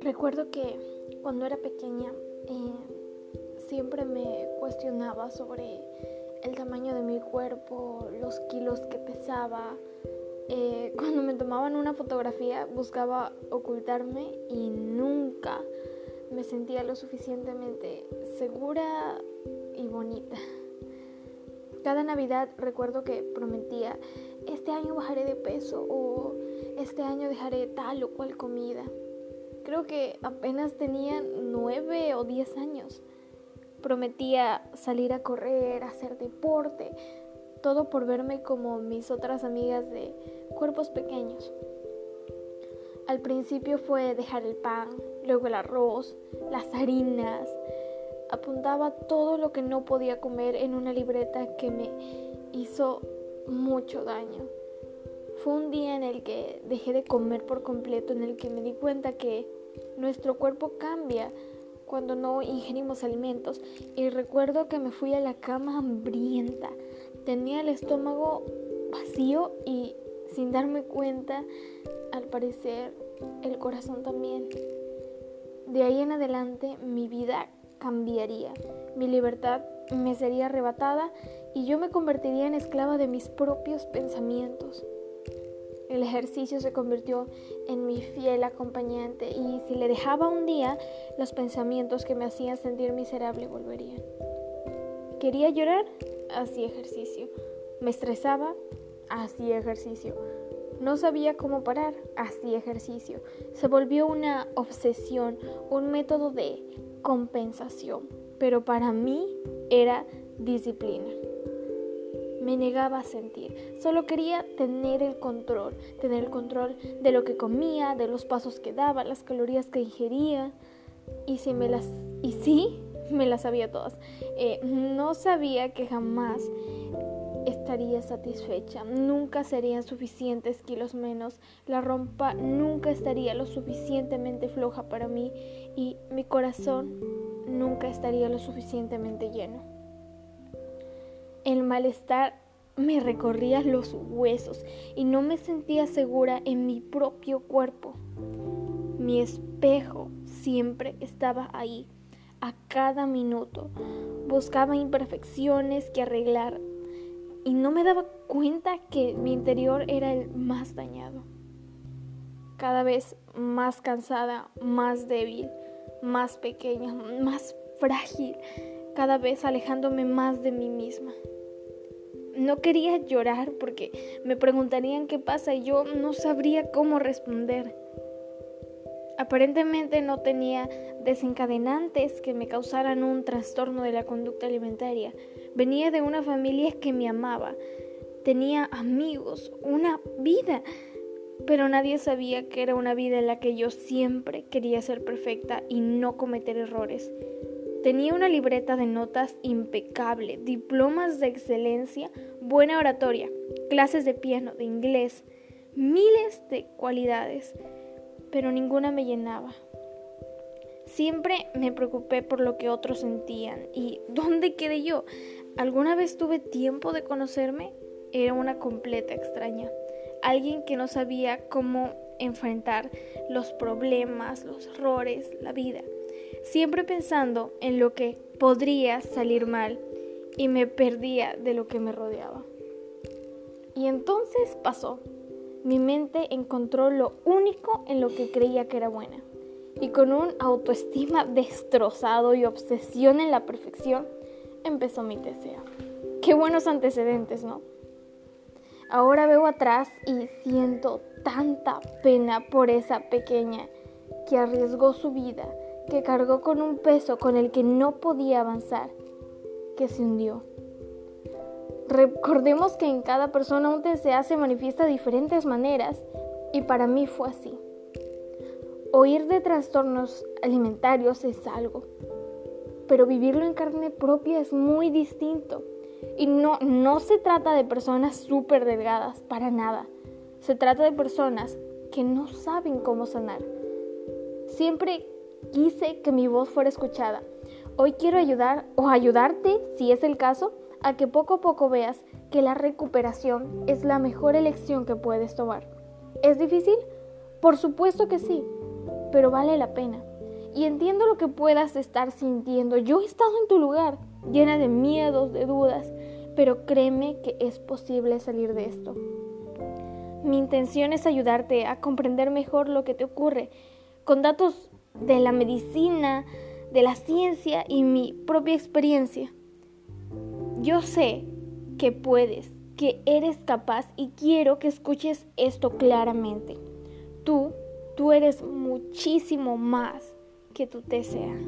Recuerdo que cuando era pequeña eh, siempre me cuestionaba sobre el tamaño de mi cuerpo, los kilos que pesaba. Eh, cuando me tomaban una fotografía buscaba ocultarme y nunca me sentía lo suficientemente segura y bonita. Cada Navidad recuerdo que prometía, este año bajaré de peso o este año dejaré tal o cual comida. Creo que apenas tenía nueve o diez años. Prometía salir a correr, hacer deporte, todo por verme como mis otras amigas de cuerpos pequeños. Al principio fue dejar el pan, luego el arroz, las harinas. Apuntaba todo lo que no podía comer en una libreta que me hizo mucho daño. Fue un día en el que dejé de comer por completo, en el que me di cuenta que nuestro cuerpo cambia cuando no ingerimos alimentos y recuerdo que me fui a la cama hambrienta. Tenía el estómago vacío y sin darme cuenta, al parecer, el corazón también. De ahí en adelante mi vida cambiaría, mi libertad me sería arrebatada y yo me convertiría en esclava de mis propios pensamientos. El ejercicio se convirtió en mi fiel acompañante y si le dejaba un día, los pensamientos que me hacían sentir miserable volverían. Quería llorar, hacía ejercicio. Me estresaba, hacía ejercicio. No sabía cómo parar, hacía ejercicio. Se volvió una obsesión, un método de compensación, pero para mí era disciplina. Me negaba a sentir. Solo quería tener el control, tener el control de lo que comía, de los pasos que daba, las calorías que ingería. Y si me las y sí, me las sabía todas. Eh, no sabía que jamás estaría satisfecha. Nunca serían suficientes kilos menos. La rompa nunca estaría lo suficientemente floja para mí y mi corazón nunca estaría lo suficientemente lleno. El malestar me recorría los huesos y no me sentía segura en mi propio cuerpo. Mi espejo siempre estaba ahí, a cada minuto. Buscaba imperfecciones que arreglar y no me daba cuenta que mi interior era el más dañado. Cada vez más cansada, más débil, más pequeña, más frágil, cada vez alejándome más de mí misma. No quería llorar porque me preguntarían qué pasa y yo no sabría cómo responder. Aparentemente no tenía desencadenantes que me causaran un trastorno de la conducta alimentaria. Venía de una familia que me amaba. Tenía amigos, una vida. Pero nadie sabía que era una vida en la que yo siempre quería ser perfecta y no cometer errores. Tenía una libreta de notas impecable, diplomas de excelencia, buena oratoria, clases de piano, de inglés, miles de cualidades, pero ninguna me llenaba. Siempre me preocupé por lo que otros sentían y ¿dónde quedé yo? ¿Alguna vez tuve tiempo de conocerme? Era una completa extraña, alguien que no sabía cómo enfrentar los problemas, los errores, la vida siempre pensando en lo que podría salir mal y me perdía de lo que me rodeaba. Y entonces pasó. Mi mente encontró lo único en lo que creía que era buena. Y con un autoestima destrozado y obsesión en la perfección, empezó mi deseo. Qué buenos antecedentes, ¿no? Ahora veo atrás y siento tanta pena por esa pequeña que arriesgó su vida que cargó con un peso con el que no podía avanzar, que se hundió. Recordemos que en cada persona un TCA se manifiesta de diferentes maneras y para mí fue así. Oír de trastornos alimentarios es algo, pero vivirlo en carne propia es muy distinto. Y no, no se trata de personas súper delgadas, para nada. Se trata de personas que no saben cómo sanar. Siempre quise que mi voz fuera escuchada. Hoy quiero ayudar o ayudarte, si es el caso, a que poco a poco veas que la recuperación es la mejor elección que puedes tomar. ¿Es difícil? Por supuesto que sí, pero vale la pena. Y entiendo lo que puedas estar sintiendo. Yo he estado en tu lugar, llena de miedos, de dudas, pero créeme que es posible salir de esto. Mi intención es ayudarte a comprender mejor lo que te ocurre, con datos de la medicina, de la ciencia y mi propia experiencia. Yo sé que puedes, que eres capaz y quiero que escuches esto claramente. Tú, tú eres muchísimo más que tu TCA.